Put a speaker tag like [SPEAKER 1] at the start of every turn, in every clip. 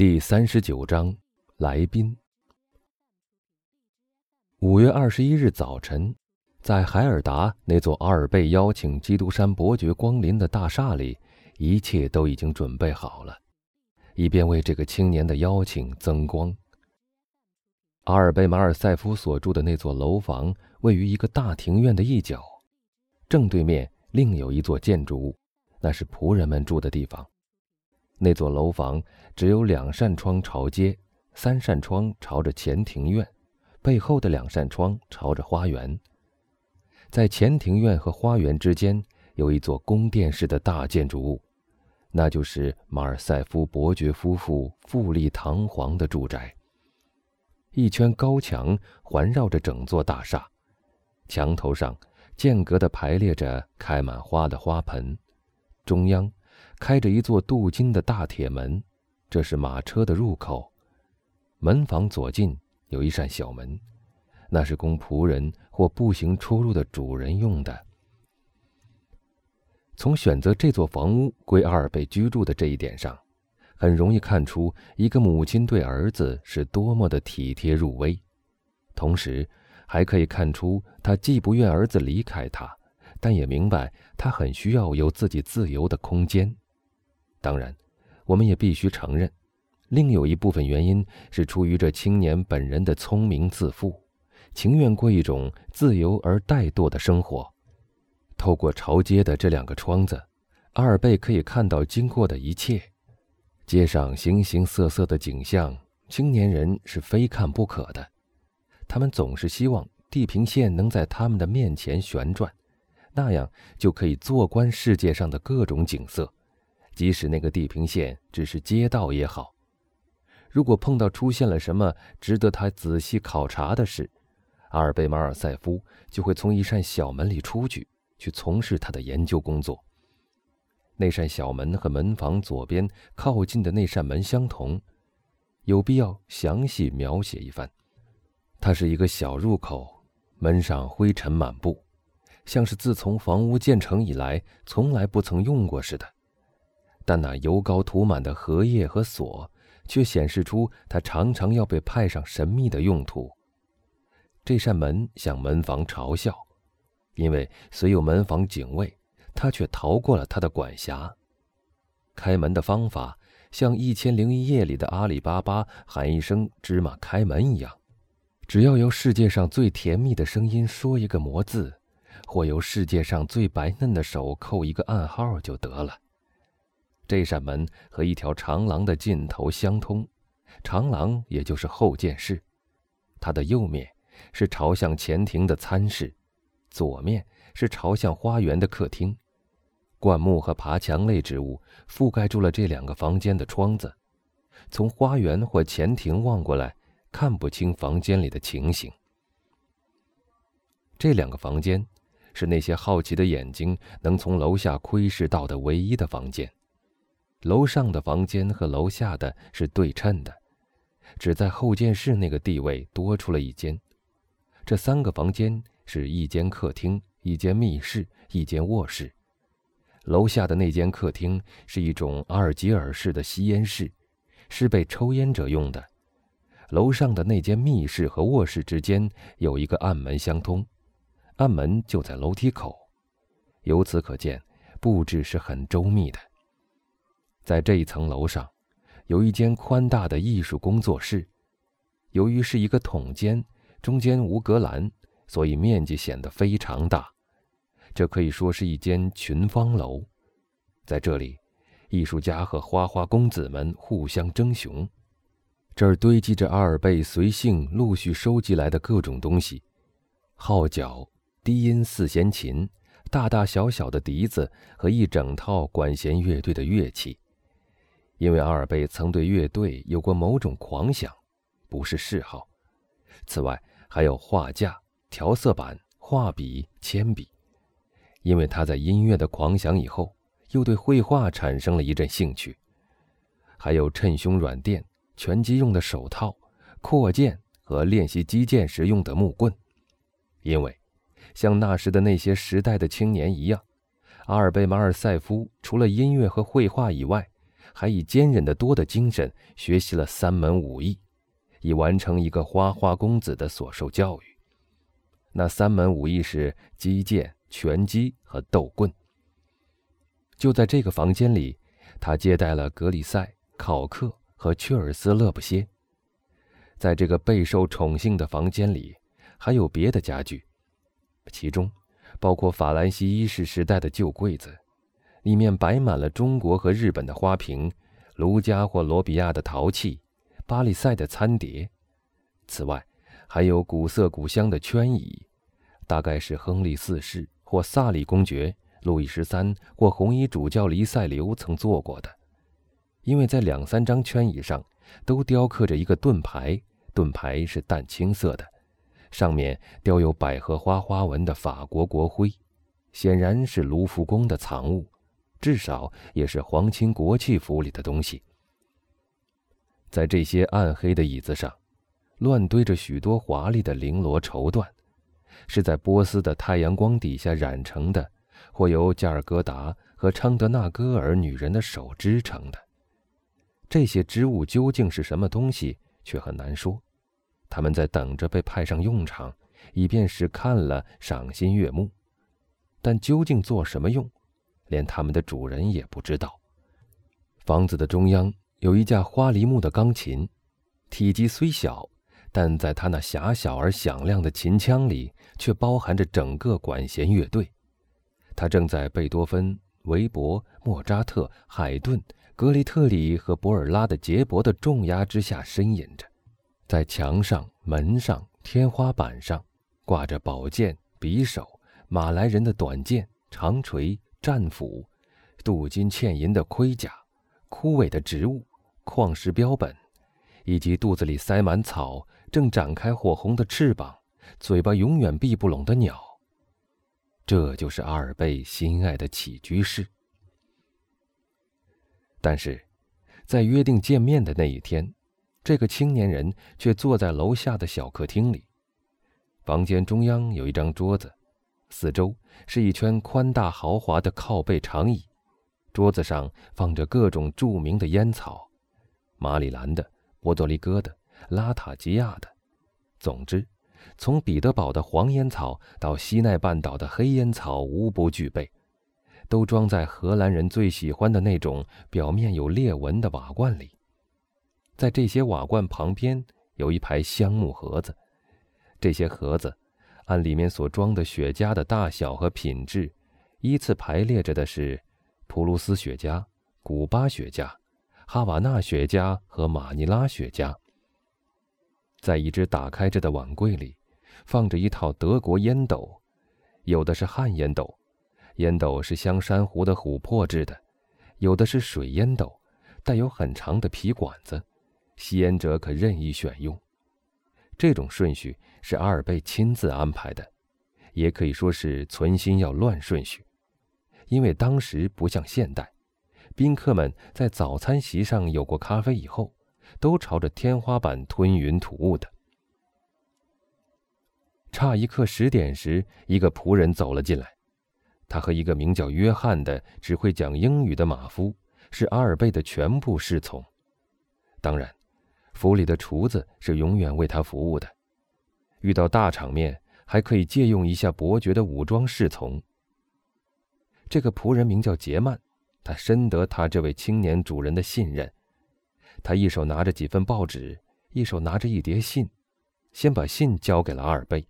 [SPEAKER 1] 第三十九章，来宾。五月二十一日早晨，在海尔达那座阿尔贝邀请基督山伯爵光临的大厦里，一切都已经准备好了，以便为这个青年的邀请增光。阿尔贝马尔塞夫所住的那座楼房位于一个大庭院的一角，正对面另有一座建筑物，那是仆人们住的地方。那座楼房只有两扇窗朝街，三扇窗朝着前庭院，背后的两扇窗朝着花园。在前庭院和花园之间有一座宫殿式的大建筑物，那就是马尔塞夫伯爵夫妇富丽堂皇的住宅。一圈高墙环绕着整座大厦，墙头上间隔地排列着开满花的花盆，中央。开着一座镀金的大铁门，这是马车的入口。门房左近有一扇小门，那是供仆人或步行出入的主人用的。从选择这座房屋归阿尔贝居住的这一点上，很容易看出一个母亲对儿子是多么的体贴入微，同时还可以看出她既不愿儿子离开她，但也明白他很需要有自己自由的空间。当然，我们也必须承认，另有一部分原因是出于这青年本人的聪明自负，情愿过一种自由而怠惰的生活。透过朝街的这两个窗子，阿尔贝可以看到经过的一切。街上形形色色的景象，青年人是非看不可的。他们总是希望地平线能在他们的面前旋转，那样就可以坐观世界上的各种景色。即使那个地平线只是街道也好，如果碰到出现了什么值得他仔细考察的事，阿尔贝马尔塞夫就会从一扇小门里出去，去从事他的研究工作。那扇小门和门房左边靠近的那扇门相同，有必要详细描写一番。它是一个小入口，门上灰尘满布，像是自从房屋建成以来从来不曾用过似的。但那油膏涂满的荷叶和锁，却显示出它常常要被派上神秘的用途。这扇门向门房嘲笑，因为虽有门房警卫，他却逃过了他的管辖。开门的方法像《一千零一夜》里的阿里巴巴喊一声“芝麻开门”一样，只要由世界上最甜蜜的声音说一个魔字，或由世界上最白嫩的手扣一个暗号就得了。这扇门和一条长廊的尽头相通，长廊也就是后见室。它的右面是朝向前庭的餐室，左面是朝向花园的客厅。灌木和爬墙类植物覆盖住了这两个房间的窗子，从花园或前庭望过来，看不清房间里的情形。这两个房间是那些好奇的眼睛能从楼下窥视到的唯一的房间。楼上的房间和楼下的是对称的，只在后见室那个地位多出了一间。这三个房间是一间客厅、一间密室、一间卧室。楼下的那间客厅是一种阿尔及尔式的吸烟室，是被抽烟者用的。楼上的那间密室和卧室之间有一个暗门相通，暗门就在楼梯口。由此可见，布置是很周密的。在这一层楼上，有一间宽大的艺术工作室。由于是一个筒间，中间无隔栏，所以面积显得非常大。这可以说是一间群芳楼。在这里，艺术家和花花公子们互相争雄。这儿堆积着阿尔贝随性陆续收集来的各种东西：号角、低音四弦琴、大大小小的笛子和一整套管弦乐队的乐器。因为阿尔贝曾对乐队有过某种狂想，不是嗜好。此外，还有画架、调色板、画笔、铅笔。因为他在音乐的狂想以后，又对绘画产生了一阵兴趣。还有衬胸软垫、拳击用的手套、扩剑和练习击剑时用的木棍。因为，像那时的那些时代的青年一样，阿尔贝马尔塞夫除了音乐和绘画以外，还以坚韧的多的精神学习了三门武艺，以完成一个花花公子的所受教育。那三门武艺是击剑、拳击和斗棍。就在这个房间里，他接待了格里塞、考克和屈尔斯勒布歇。在这个备受宠幸的房间里，还有别的家具，其中包括法兰西一世时代的旧柜子，里面摆满了中国和日本的花瓶、卢加或罗比亚的陶器、巴里塞的餐碟。此外，还有古色古香的圈椅，大概是亨利四世或萨里公爵、路易十三或红衣主教黎塞留曾坐过的，因为在两三张圈椅上都雕刻着一个盾牌。盾牌是淡青色的，上面雕有百合花花纹的法国国徽，显然是卢浮宫的藏物，至少也是皇亲国戚府里的东西。在这些暗黑的椅子上，乱堆着许多华丽的绫罗绸缎，是在波斯的太阳光底下染成的，或由加尔各答和昌德纳戈尔女人的手织成的。这些织物究竟是什么东西？却很难说，他们在等着被派上用场，以便使看了赏心悦目。但究竟做什么用，连他们的主人也不知道。房子的中央有一架花梨木的钢琴，体积虽小，但在它那狭小而响亮的琴腔里，却包含着整个管弦乐队。它正在贝多芬、韦伯、莫扎特、海顿。格里特里和博尔拉的杰伯的重压之下呻吟着，在墙上、门上、天花板上挂着宝剑、匕首、马来人的短剑、长锤、战斧、镀金嵌银的盔甲、枯萎的植物、矿石标本，以及肚子里塞满草、正展开火红的翅膀、嘴巴永远闭不拢的鸟。这就是阿尔贝心爱的起居室。但是，在约定见面的那一天，这个青年人却坐在楼下的小客厅里。房间中央有一张桌子，四周是一圈宽大豪华的靠背长椅，桌子上放着各种著名的烟草：马里兰的、波多黎各的、拉塔基亚的。总之，从彼得堡的黄烟草到西奈半岛的黑烟草，无不具备。都装在荷兰人最喜欢的那种表面有裂纹的瓦罐里，在这些瓦罐旁边有一排香木盒子，这些盒子按里面所装的雪茄的大小和品质，依次排列着的是普鲁斯雪茄、古巴雪茄、哈瓦那雪茄和马尼拉雪茄。在一只打开着的碗柜里，放着一套德国烟斗，有的是旱烟斗。烟斗是镶珊瑚的琥珀制的，有的是水烟斗，带有很长的皮管子，吸烟者可任意选用。这种顺序是阿尔贝亲自安排的，也可以说是存心要乱顺序，因为当时不像现代，宾客们在早餐席上有过咖啡以后，都朝着天花板吞云吐雾的。差一刻十点时，一个仆人走了进来。他和一个名叫约翰的只会讲英语的马夫是阿尔贝的全部侍从。当然，府里的厨子是永远为他服务的。遇到大场面，还可以借用一下伯爵的武装侍从。这个仆人名叫杰曼，他深得他这位青年主人的信任。他一手拿着几份报纸，一手拿着一叠信，先把信交给了阿尔贝。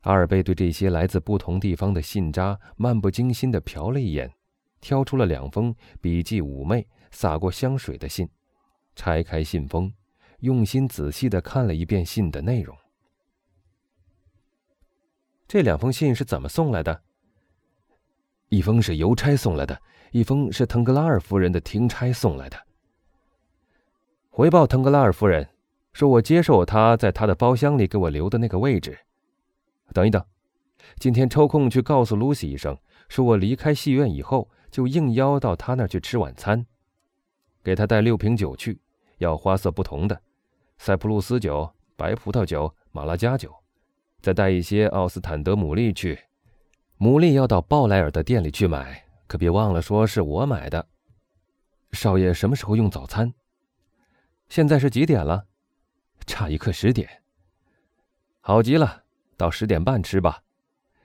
[SPEAKER 1] 阿尔贝对这些来自不同地方的信札漫不经心地瞟了一眼，挑出了两封笔迹妩媚、洒过香水的信，拆开信封，用心仔细地看了一遍信的内容。这两封信是怎么送来的？一封是邮差送来的，一封是腾格拉尔夫人的听差送来的。回报腾格拉尔夫人，说我接受她在她的包厢里给我留的那个位置。等一等，今天抽空去告诉露西一声，说我离开戏院以后就应邀到他那儿去吃晚餐，给他带六瓶酒去，要花色不同的，塞浦路斯酒、白葡萄酒、马拉加酒，再带一些奥斯坦德牡蛎去。牡蛎要到鲍莱尔的店里去买，可别忘了说是我买的。少爷什么时候用早餐？现在是几点了？差一刻十点。好极了，到十点半吃吧。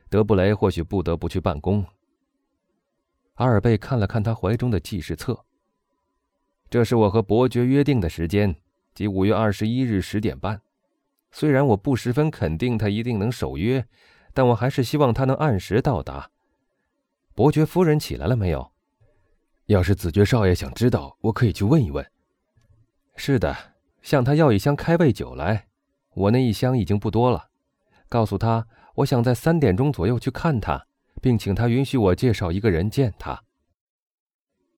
[SPEAKER 1] 德布雷或许不得不去办公。阿尔贝看了看他怀中的记事册。这是我和伯爵约定的时间，即五月二十一日十点半。虽然我不十分肯定他一定能守约，但我还是希望他能按时到达。伯爵夫人起来了没有？要是子爵少爷想知道，我可以去问一问。是的，向他要一箱开胃酒来，我那一箱已经不多了。告诉他，我想在三点钟左右去看他，并请他允许我介绍一个人见他。